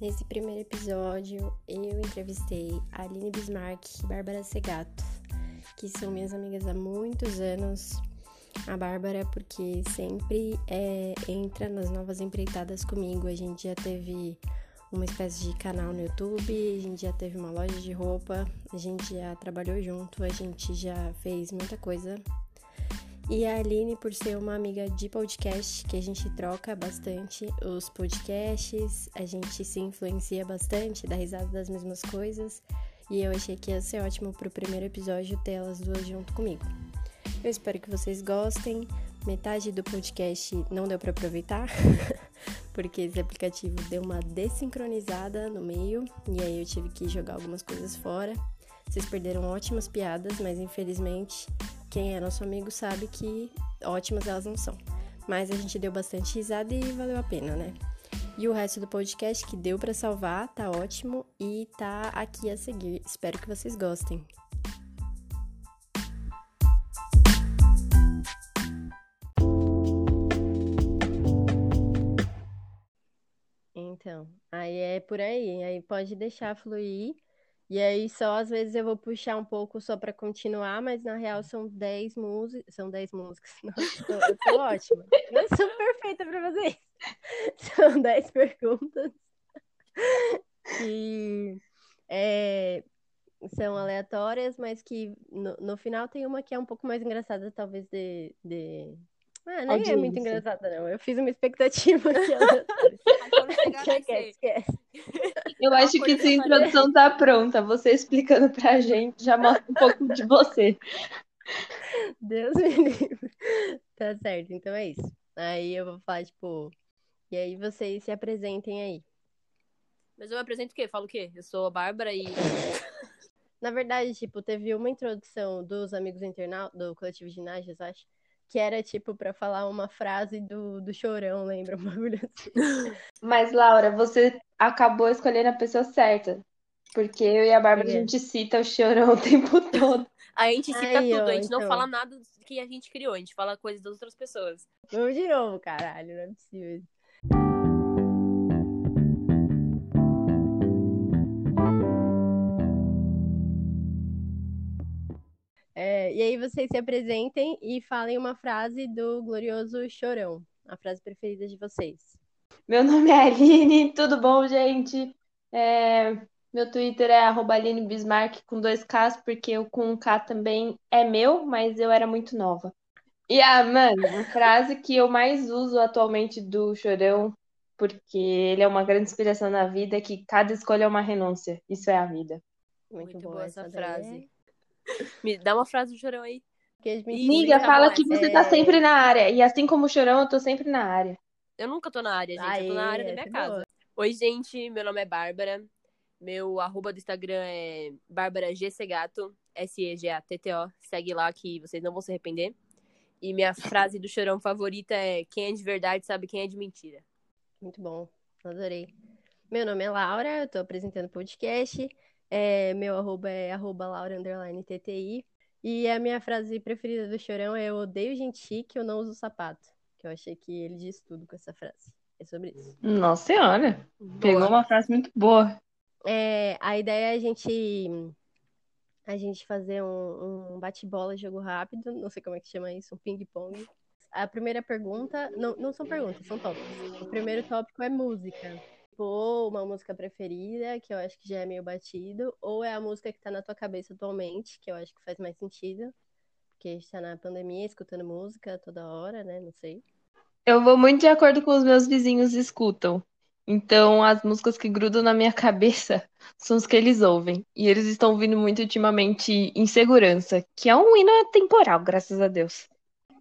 Nesse primeiro episódio, eu entrevistei a Aline Bismarck e Bárbara Segato, que são minhas amigas há muitos anos. A Bárbara, porque sempre é, entra nas novas empreitadas comigo. A gente já teve uma espécie de canal no YouTube, a gente já teve uma loja de roupa, a gente já trabalhou junto, a gente já fez muita coisa e a Aline, por ser uma amiga de podcast, que a gente troca bastante os podcasts, a gente se influencia bastante, dá risada das mesmas coisas. E eu achei que ia ser ótimo pro primeiro episódio ter elas duas junto comigo. Eu espero que vocês gostem. Metade do podcast não deu para aproveitar, porque esse aplicativo deu uma desincronizada no meio e aí eu tive que jogar algumas coisas fora. Vocês perderam ótimas piadas, mas infelizmente quem é nosso amigo sabe que ótimas elas não são. Mas a gente deu bastante risada e valeu a pena, né? E o resto do podcast que deu para salvar tá ótimo e tá aqui a seguir. Espero que vocês gostem. Então, aí é por aí. Aí pode deixar fluir. E aí só às vezes eu vou puxar um pouco só para continuar, mas na real são 10 músicas, são 10 músicas. Nossa, eu tô, eu tô ótima. Eu sou perfeita para fazer isso. São 10 perguntas. E é, são aleatórias, mas que no, no, final tem uma que é um pouco mais engraçada, talvez de, de ah, nem Audiência. é muito engraçada, não. Eu fiz uma expectativa aqui. esquece, esquece. Eu acho que sua introdução tá pronta. Você explicando pra gente já mostra um pouco de você. Deus me livre. Tá certo, então é isso. Aí eu vou falar, tipo, e aí vocês se apresentem aí. Mas eu me apresento o quê? Falo o quê? Eu sou a Bárbara e. Na verdade, tipo, teve uma introdução dos amigos internautas, do coletivo ginásio, acho que era tipo para falar uma frase do, do chorão, lembra? Um bagulho assim. Mas, Laura, você acabou escolhendo a pessoa certa. Porque eu e a Bárbara, é. a gente cita o chorão o tempo todo. A gente cita Aí, tudo, ó, a gente então... não fala nada que a gente criou, a gente fala coisas das outras pessoas. Vamos de novo, caralho, não é possível. E aí vocês se apresentem e falem uma frase do glorioso Chorão, a frase preferida de vocês. Meu nome é Aline, tudo bom, gente? É, meu Twitter é Aline Bismarck com dois Ks, porque o com um K também é meu, mas eu era muito nova. E a, mano, a frase que eu mais uso atualmente do Chorão, porque ele é uma grande inspiração na vida, é que cada escolha é uma renúncia. Isso é a vida. Muito, muito boa essa frase. Me dá uma frase do Chorão aí. Amiga, fala que você tá é... tá sempre na área. E assim como o Chorão, eu tô sempre na área. Eu nunca tô na área, gente. Aê, eu tô na área da minha casa. Boa. Oi, gente. Meu nome é Bárbara. Meu arroba do Instagram é Bárbara Segato. S-E-G-A-T-T-O. Segue lá que vocês não vão se arrepender. E minha frase do Chorão favorita é: Quem é de verdade sabe quem é de mentira. Muito bom. Adorei. Meu nome é Laura, eu tô apresentando podcast. É, meu arroba é arroba Laura TTI. E a minha frase preferida do Chorão é eu odeio gente chique, eu não uso sapato. Que eu achei que ele diz tudo com essa frase. É sobre isso. Nossa senhora! Boa. Pegou uma frase muito boa. É, a ideia é a gente a gente fazer um, um bate-bola, jogo rápido, não sei como é que chama isso, um ping-pong. A primeira pergunta, não, não são perguntas, são tópicos. O primeiro tópico é música ou uma música preferida, que eu acho que já é meio batido, ou é a música que tá na tua cabeça atualmente, que eu acho que faz mais sentido, porque a gente tá na pandemia escutando música toda hora, né? Não sei. Eu vou muito de acordo com os meus vizinhos escutam. Então, as músicas que grudam na minha cabeça são os que eles ouvem. E eles estão ouvindo muito ultimamente Insegurança, que é um hino temporal, graças a Deus.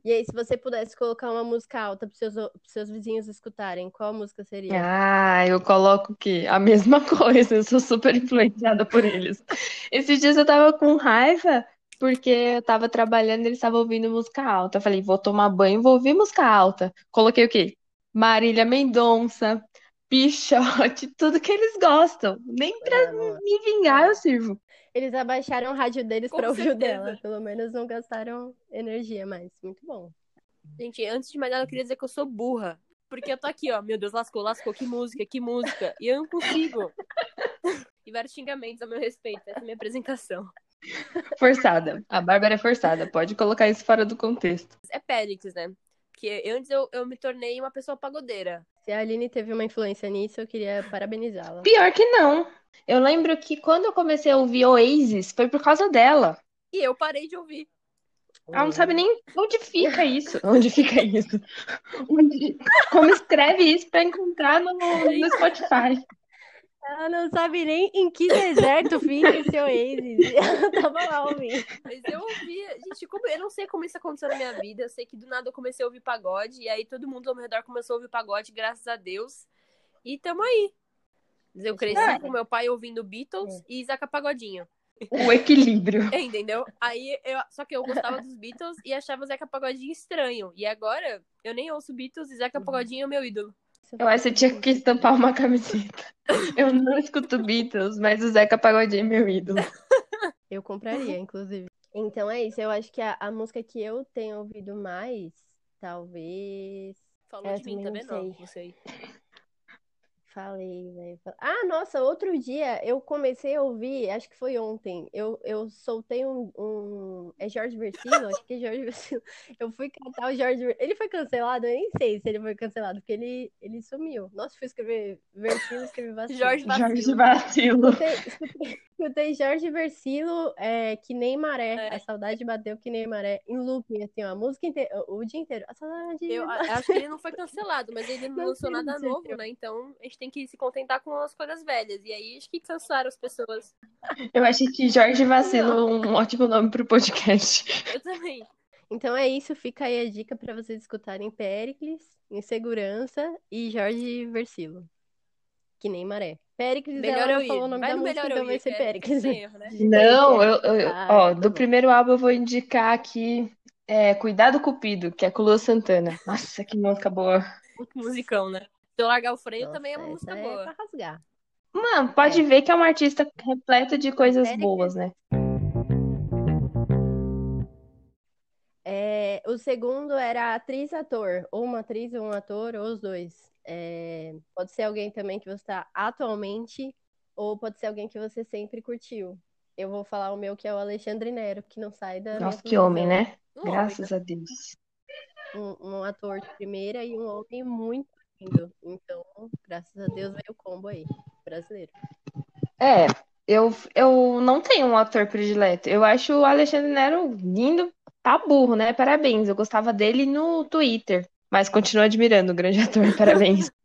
E aí, se você pudesse colocar uma música alta para seus, seus vizinhos escutarem, qual música seria? Ah, eu coloco o quê? A mesma coisa, eu sou super influenciada por eles. Esses dias eu tava com raiva porque eu tava trabalhando e eles estavam ouvindo música alta. Eu falei, vou tomar banho, vou ouvir música alta. Coloquei o quê? Marília Mendonça, Pichote, tudo que eles gostam. Nem pra é, me vingar eu sirvo. Eles abaixaram o rádio deles para ouvir o dela. Pelo menos não gastaram energia mais. Muito bom. Gente, antes de mais nada, eu queria dizer que eu sou burra. Porque eu tô aqui, ó, meu Deus, lascou, lascou, que música, que música. E eu não consigo. E vários xingamentos a meu respeito, essa é a minha apresentação. Forçada. A Bárbara é forçada, pode colocar isso fora do contexto. É Pélix, né? Porque antes eu, eu me tornei uma pessoa pagodeira. Se a Aline teve uma influência nisso, eu queria parabenizá-la. Pior que não. Eu lembro que quando eu comecei a ouvir Oasis, foi por causa dela. E eu parei de ouvir. Ela não sabe nem onde fica isso. Onde fica isso? Onde... Como escreve isso para encontrar no, no Spotify. Ela não sabe nem em que deserto fica esse Oasis. Ela tava lá ouvindo. Mas eu ouvia. Gente, como... eu não sei como isso aconteceu na minha vida. Eu sei que do nada eu comecei a ouvir pagode. E aí todo mundo ao meu redor começou a ouvir pagode, graças a Deus. E tamo aí. Eu cresci é. com meu pai ouvindo Beatles é. e Zaca Pagodinho. O equilíbrio. Entendeu? Aí eu, só que eu gostava dos Beatles e achava o Zeca Pagodinho estranho. E agora eu nem ouço Beatles e Zeca Pagodinho é o meu ídolo. Eu acho que você tinha que estampar uma camiseta. Eu não escuto Beatles, mas o Zeca Pagodinho é meu ídolo. Eu compraria, inclusive. Então é isso. Eu acho que a, a música que eu tenho ouvido mais, talvez. Falou de mim também, não, não sei. Falei, velho. Ah, nossa, outro dia eu comecei a ouvir, acho que foi ontem. Eu, eu soltei um, um. É Jorge Versilo? acho que é Jorge Versilo. Eu fui cantar o Jorge Versilo. Ele foi cancelado? Eu nem sei se ele foi cancelado, porque ele, ele sumiu. Nossa, fui escrever Versilo, escrevi Vacilo. Jorge Vacilo. Jorge Vacilo. Escutei, escutei, escutei Jorge Versilo, é, que nem maré. É. A saudade bateu que nem maré. Em looping, assim, ó, a música inteira, o dia inteiro. A saudade. Eu acho que ele não foi cancelado, mas ele não, não lançou nada novo, né? Então a gente tem que se contentar com as coisas velhas. E aí acho que cansar as pessoas. Eu acho que Jorge Vacilo é um ótimo nome pro podcast. Eu também. Então é isso, fica aí a dica para vocês escutarem Pericles, Insegurança e Jorge Versilo. Que nem maré. Pericles, melhor ela não falou o nome vai da música, então vai ser Pericles. Erro, né? Não, eu, eu ah, ó, tá do primeiro álbum eu vou indicar aqui é, Cuidado Cupido, que é com Lua Santana. Nossa, que música boa. Muito musicão, né? Se eu largar o freio, Nossa, também é uma música é boa. Pra rasgar. Mano, pode é. ver que é uma artista repleta de coisas boas, né? É, o segundo era atriz-ator, ou uma atriz ou um ator, ou os dois. É, pode ser alguém também que você está atualmente, ou pode ser alguém que você sempre curtiu. Eu vou falar o meu, que é o Alexandre Nero, que não sai da. Nossa, que homem, né? Graças a Deus. Um, um, ator de primeira e um homem muito lindo. Então, graças a Deus veio o combo aí, brasileiro. É, eu, eu não tenho um ator predileto. Eu acho o Alexandre Nero lindo, tá burro, né? Parabéns. Eu gostava dele no Twitter. Mas continuo admirando o grande ator, parabéns.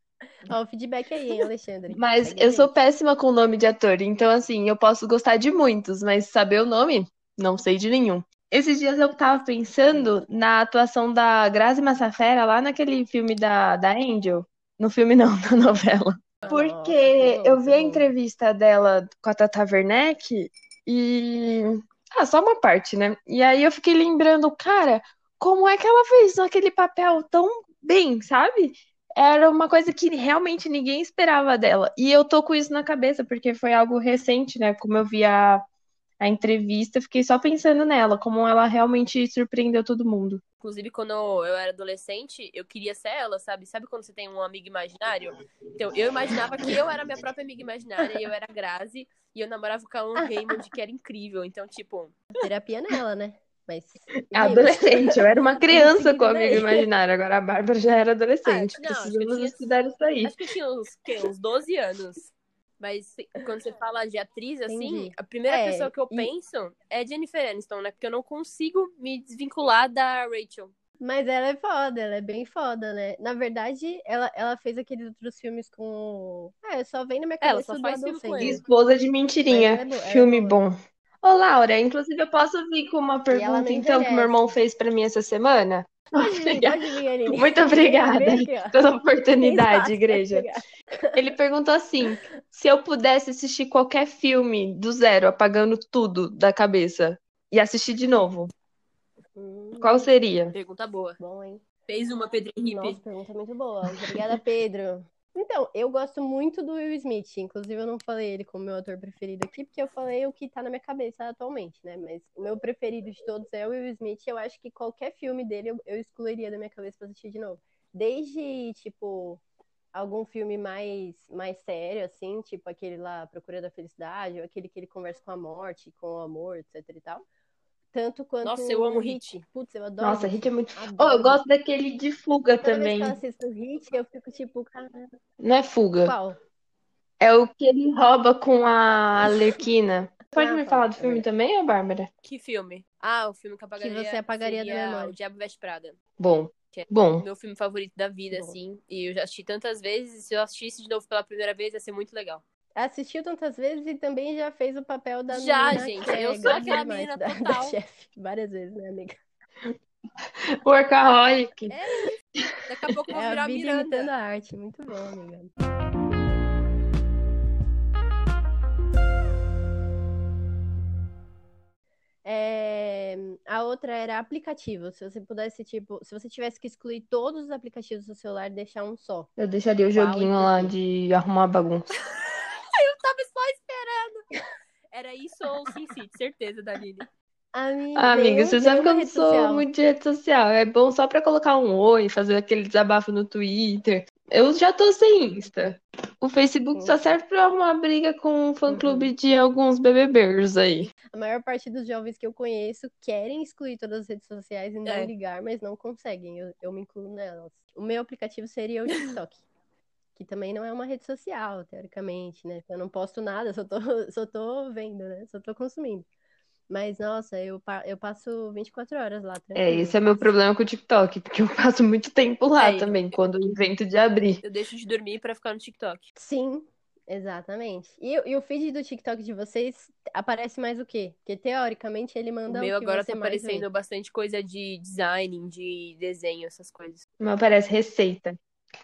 Ó, o feedback aí, hein, Alexandre. Mas eu sou péssima com o nome de ator, então assim, eu posso gostar de muitos, mas saber o nome, não sei de nenhum. Esses dias eu tava pensando na atuação da Grazi Massafera lá naquele filme da, da Angel. No filme não, na novela. Porque eu vi a entrevista dela com a Tata Werneck e. Ah, só uma parte, né? E aí eu fiquei lembrando, cara, como é que ela fez aquele papel tão bem, sabe? Era uma coisa que realmente ninguém esperava dela. E eu tô com isso na cabeça, porque foi algo recente, né? Como eu vi a, a entrevista, fiquei só pensando nela, como ela realmente surpreendeu todo mundo. Inclusive, quando eu era adolescente, eu queria ser ela, sabe? Sabe quando você tem um amigo imaginário? Então, eu imaginava que eu era minha própria amiga imaginária, e eu era Grazi, e eu namorava com a Alan Raymond, que era incrível. Então, tipo. Terapia nela, né? Mas. Adolescente, eu era uma criança com amigo imaginário, agora a Bárbara já era adolescente. Ah, não, Precisamos tinha, estudar isso aí. Acho que eu tinha uns, que, uns 12 anos. Mas quando você fala de atriz, assim, Entendi. a primeira é, pessoa que eu e... penso é Jennifer Aniston, né? Porque eu não consigo me desvincular da Rachel. Mas ela é foda, ela é bem foda, né? Na verdade, ela, ela fez aqueles outros filmes com. É, só vem na minha cabeça ela só faz filme com Esposa de Mentirinha. É, é filme bom. Ô, Laura, inclusive eu posso vir com uma pergunta, então, que meu irmão fez para mim essa semana? Pode vir, pode vir, Aline. Muito obrigada pela oportunidade, igreja. Ele perguntou assim: se eu pudesse assistir qualquer filme do zero, apagando tudo da cabeça, e assistir de novo, hum, qual seria? Pergunta boa. Bom, hein? Fez uma, Pedro Henrique. Nossa, pergunta muito boa. Obrigada, Pedro. Então, eu gosto muito do Will Smith. Inclusive, eu não falei ele como meu ator preferido aqui, porque eu falei o que tá na minha cabeça atualmente, né? Mas o meu preferido de todos é o Will Smith. Eu acho que qualquer filme dele eu, eu excluiria da minha cabeça pra assistir de novo. Desde, tipo, algum filme mais, mais sério, assim, tipo aquele lá, Procura da Felicidade, ou aquele que ele conversa com a morte, com o amor, etc e tal. Tanto quanto. Nossa, eu amo Hit. Putz, eu adoro. Nossa, Hit é muito. Oh, eu gosto daquele de fuga Toda também. Vez que eu assisto Hit, eu fico tipo, caramba. Não é fuga. Qual? É o que ele rouba com a Alerquina. Pode Ah, me tá. falar do filme também, ô Bárbara? Que filme? Ah, o filme que apagaria você apagaria da memória. O Diabo Veste Prada. Bom. Que é Bom. Meu filme favorito da vida, Bom. assim. E eu já assisti tantas vezes. E se eu assistisse de novo pela primeira vez, ia ser muito legal. Assistiu tantas vezes e também já fez o papel da Já, menina gente, que é eu sou grande aquela menina da, da total. chefe. Várias vezes, né, amiga? Workaholic. Daqui a pouco eu vou É virar a Miranda. imitando a arte. Muito bom, amiga. É, a outra era aplicativo. Se você pudesse, tipo, se você tivesse que excluir todos os aplicativos do celular e deixar um só. Eu deixaria o Qual joguinho lá de arrumar bagunça. Eu tava só esperando. Era isso ou SimCity, certeza, Daline. Amiga, Ah, amiga, você sabe que eu não sou social. muito de rede social. É bom só pra colocar um oi, fazer aquele desabafo no Twitter. Eu já tô sem Insta. O Facebook só serve pra arrumar briga com o fã-clube Uhum. de alguns bebebers aí. A maior parte dos jovens que eu conheço querem excluir todas as redes sociais e não É. ligar, mas não conseguem. Eu, eu me incluo nelas. O meu aplicativo seria o TikTok. Que também não é uma rede social, teoricamente, né? Eu não posto nada, só tô, só tô vendo, né? Só tô consumindo. Mas, nossa, eu, eu passo 24 horas lá, É, esse é meu problema com o TikTok, porque eu passo muito tempo lá É, também, quando eu invento de abrir. Eu deixo de dormir pra ficar no TikTok. Sim, exatamente. E, e o feed do TikTok de vocês aparece mais o quê? Porque, teoricamente, ele O manda meu o que agora você tá aparecendo bastante coisa de design, de desenho, essas coisas. Mas parece receita.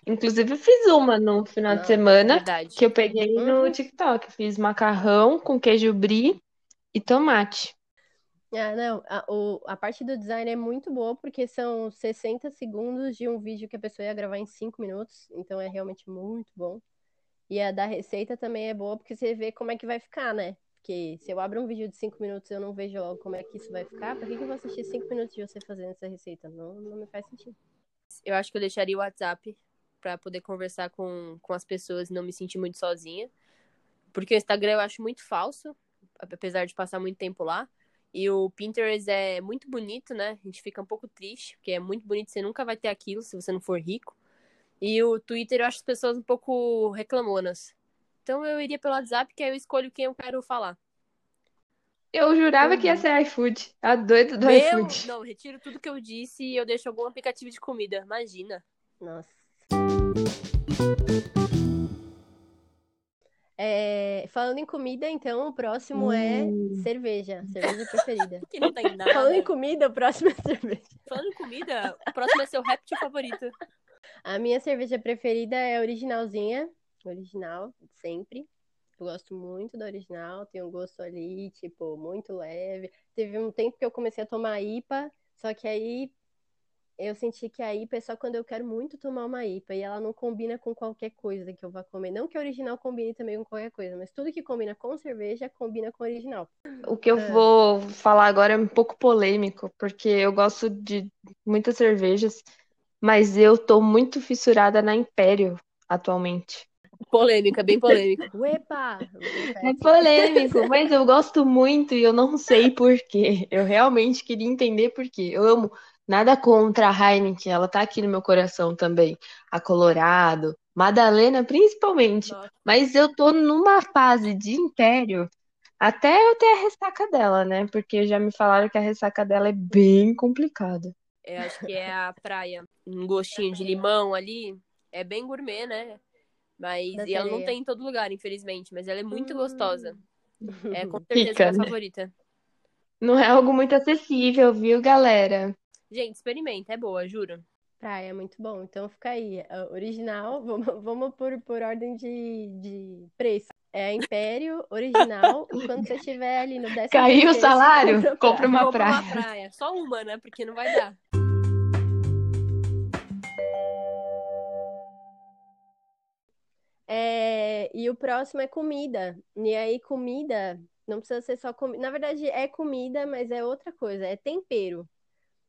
Inclusive, eu fiz uma no final de Não, semana Verdade. que eu peguei no Uhum. TikTok. Fiz macarrão com queijo brie e tomate. Ah, não, a, o, a parte do design é muito boa porque são 60 segundos de um vídeo que a pessoa ia gravar em 5 minutos, então é realmente muito bom. E a da receita também é boa porque você vê como é que vai ficar, né? Porque se eu abro um vídeo de 5 minutos e eu não vejo logo como é que isso vai ficar, pra que que eu vou assistir 5 minutos de você fazendo essa receita? Não, não me faz sentido. Eu acho que eu deixaria o WhatsApp pra poder conversar com, com as pessoas e não me sentir muito sozinha. Porque o Instagram eu acho muito falso, apesar de passar muito tempo lá. E o Pinterest é muito bonito, né? A gente fica um pouco triste, porque é muito bonito, você nunca vai ter aquilo se você não for rico. E o Twitter eu acho as pessoas um pouco reclamonas. Então eu iria pelo WhatsApp, que aí eu escolho quem eu quero falar. Eu jurava que ia Uhum. ser iFood. A doida do Meu, iFood. não, retiro tudo que eu disse e eu deixo algum aplicativo de comida. Imagina. Nossa. É, falando em comida, então, o próximo é Hum. cerveja. Cerveja preferida. Que não tem nada. Falando em comida, o próximo é cerveja. Falando em comida, o próximo é seu réptil favorito. A minha cerveja preferida é a originalzinha. Original, sempre. Eu gosto muito da original. Tem um gosto ali, tipo, muito leve. Teve um tempo que eu comecei a tomar IPA, só que aí eu senti que a IPA é só quando eu quero muito tomar uma IPA e ela não combina com qualquer coisa que eu vá comer. Não que a original combine também com qualquer coisa, mas tudo que combina com cerveja combina com original. O que eu É. vou falar agora é um pouco polêmico, porque eu gosto de muitas cervejas, mas eu tô muito fissurada na Império atualmente. Polêmica, bem polêmica. Uepa! É polêmico, mas eu gosto muito e eu não sei por quê. Eu realmente queria entender por quê. Eu amo nada contra a Heineken, ela tá aqui no meu coração também. A Colorado, Madalena principalmente. Nossa. Mas eu tô numa fase de Império até eu ter a ressaca dela, né? Porque já me falaram que a ressaca dela é bem complicada. Eu acho que é a praia. Um gostinho de limão ali. É bem gourmet, né? Mas Da e ela não tem em todo lugar, infelizmente. Mas ela é muito Hum. gostosa. É com certeza Fica, minha né? favorita. Não é algo muito acessível, viu, galera? Gente, experimenta, é boa, juro. Praia, é muito bom. Então fica aí. a Original, vamos, vamos por, por ordem de, de preço. É a Império, original, e quando você estiver ali no décimo Caiu o salário? compra Compra praia. uma Compra uma praia. praia. Só uma, né? Porque não vai dar. É, e o próximo é comida. E aí, comida, não precisa ser só comida. Na verdade, é comida, mas é outra coisa, é tempero.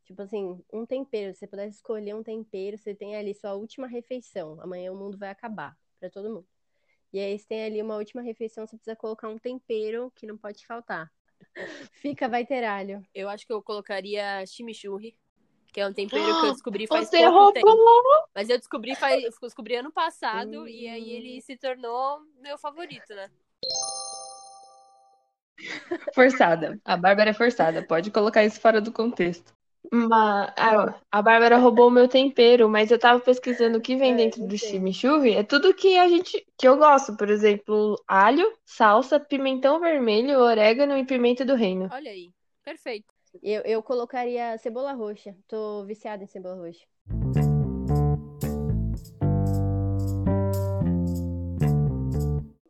Tipo assim, um tempero, se você pudesse escolher um tempero, você tem ali sua última refeição. Amanhã o mundo vai acabar para todo mundo. E aí você tem ali uma última refeição, você precisa colocar um tempero que não pode faltar. Fica, vai ter alho. Eu acho que eu colocaria chimichurri, que é um tempero que eu descobri faz Você pouco roubou. tempo. Mas eu descobri faz, descobri ano passado hum. e aí ele se tornou meu favorito, né? Forçada. A Bárbara é forçada. Pode colocar isso fora do contexto. Uma, a, a Bárbara roubou o meu tempero, mas eu tava pesquisando o que vem é, dentro do chimichurri. É tudo que a gente que eu gosto, por exemplo, alho, salsa, pimentão vermelho, orégano e pimenta do reino. Olha aí, perfeito. Eu, eu colocaria cebola roxa. Tô viciada em cebola roxa.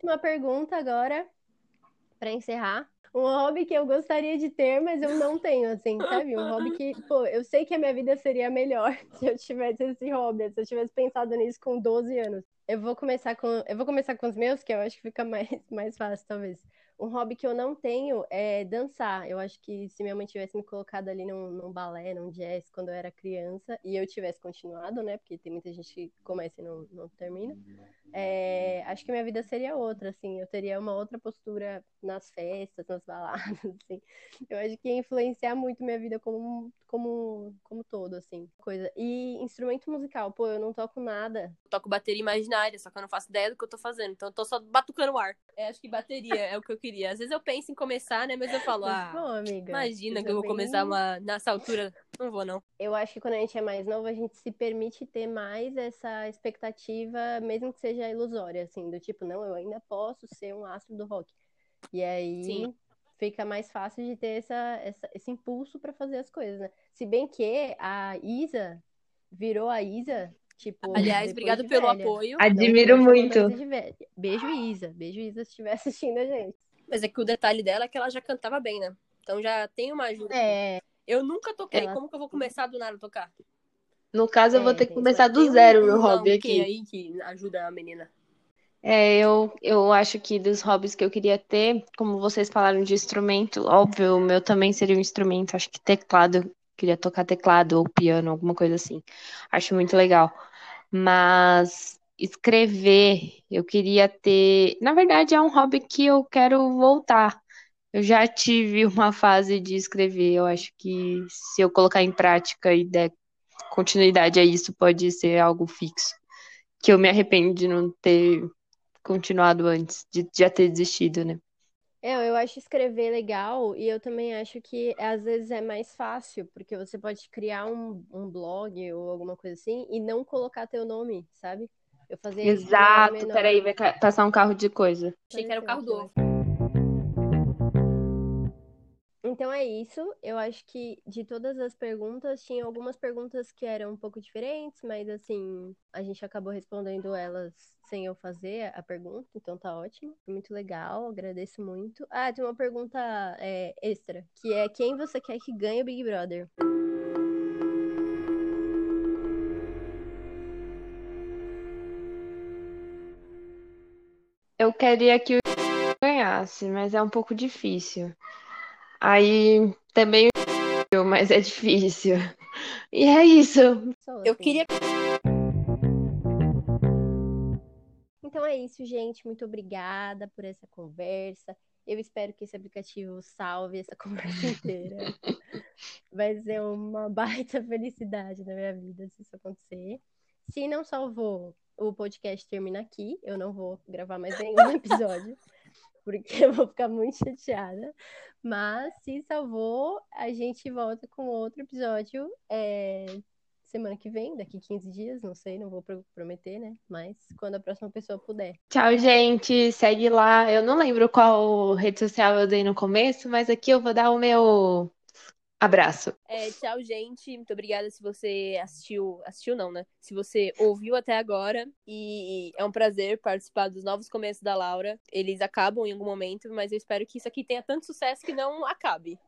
Uma pergunta agora para encerrar um hobby que eu gostaria de ter, mas eu não tenho, assim, sabe? Um hobby que, pô, eu sei que a minha vida seria melhor se eu tivesse esse hobby, se eu tivesse pensado nisso com 12 anos. Eu vou começar com, eu vou começar com os meus, que eu acho que fica mais, mais fácil, talvez. Um hobby que eu não tenho é dançar. Eu acho que se minha mãe tivesse me colocado ali num, num balé, num jazz, quando eu era criança, e eu tivesse continuado, né? Porque tem muita gente que começa e não, não termina. É, acho que minha vida seria outra, assim. Eu teria uma outra postura nas festas, nas baladas, assim. Eu acho que ia influenciar muito minha vida como, como, como todo, assim. Coisa. E instrumento musical, pô, eu não toco nada. Eu toco bateria imaginária, só que eu não faço ideia do que eu tô fazendo. Então eu tô só batucando o ar. É, acho que bateria é o que eu queria. Às vezes eu penso em começar, né? Mas eu falo, ah, Bom, amiga, imagina que eu vou começar uma, nessa altura. Não vou, não. Eu acho que quando a gente é mais novo, a gente se permite ter mais essa expectativa, mesmo que seja ilusória, assim, do tipo, não, eu ainda posso ser um astro do rock. E aí Sim. fica mais fácil de ter essa, essa esse impulso para fazer as coisas, né? Se bem que a Isa virou a Isa Tipo, Aliás, obrigado pelo velha. apoio. Admiro muito. Beijo, Isa. Beijo, Isa, se estiver assistindo a gente. Mas é que o detalhe dela é que ela já cantava bem, né? Então já tem uma ajuda. É. Eu nunca toquei. Ela... Como que eu vou começar do nada a tocar? No caso, eu vou é, ter que começar do zero o meu hobby aqui. aí que ajuda a menina. É, eu, eu acho que dos hobbies que eu queria ter, como vocês falaram de instrumento, óbvio, o meu também seria um instrumento, acho que teclado, queria tocar teclado ou piano, alguma coisa assim. Acho muito legal. Mas escrever, eu queria ter. Na verdade, é um hobby que eu quero voltar. Eu já tive uma fase de escrever. Eu acho que se eu colocar em prática e der continuidade a isso, pode ser algo fixo. Que eu me arrependo de não ter continuado antes, de já ter desistido, né? É, eu acho escrever legal e eu também acho que às vezes é mais fácil, porque você pode criar um, um blog ou alguma coisa assim e não colocar teu nome, sabe? Eu fazia Exato, isso peraí, vai passar um carro de coisa. Achei que era o carro do ovo. Então é isso. Eu acho que de todas as perguntas, tinha algumas perguntas que eram um pouco diferentes, mas assim, a gente acabou respondendo elas sem eu fazer a pergunta, então tá ótimo. Foi muito legal, agradeço muito. Ah, tem uma pergunta é, extra, que é quem você quer que ganhe o Big Brother? Eu queria que o ganhasse, mas é um pouco difícil. Aí também mas é difícil. E é isso. Eu queria Então é isso, gente. Muito obrigada por essa conversa. Eu espero que esse aplicativo salve essa conversa inteira. Vai ser uma baita felicidade na minha vida se isso acontecer. Se não salvou, o podcast termina aqui. Eu não vou gravar mais nenhum episódio, porque eu vou ficar muito chateada. Mas se salvou, a gente volta com outro episódio. É, semana que vem, daqui 15 dias, não sei, não vou prometer, né? Mas quando a próxima pessoa puder. Tchau, gente. Segue lá. Eu não lembro qual rede social eu dei no começo, mas aqui eu vou dar o meu abraço. É, tchau, gente. Muito obrigada se você assistiu. Assistiu, não, né? Se você ouviu até agora. E é um prazer participar dos novos começos da Laura. Eles acabam em algum momento, mas eu espero que isso aqui tenha tanto sucesso que não acabe.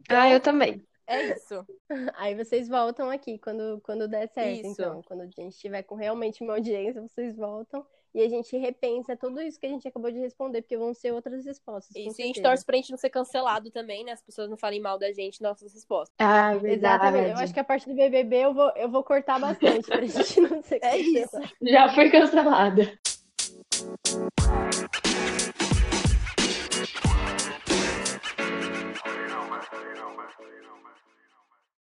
Então, ah, eu também. É isso. Aí vocês voltam aqui quando, quando der certo. Isso. Então, quando a gente estiver com realmente uma audiência, vocês voltam. E a gente repensa tudo isso que a gente acabou de responder, porque vão ser outras respostas. E a gente torce pra gente não ser cancelado também, né? As pessoas não falem mal da gente nossas respostas. Ah, verdade. Exatamente. Eu acho que a parte do BBB eu vou, eu vou cortar bastante pra gente não ser cancelado. É isso. Já foi cancelada.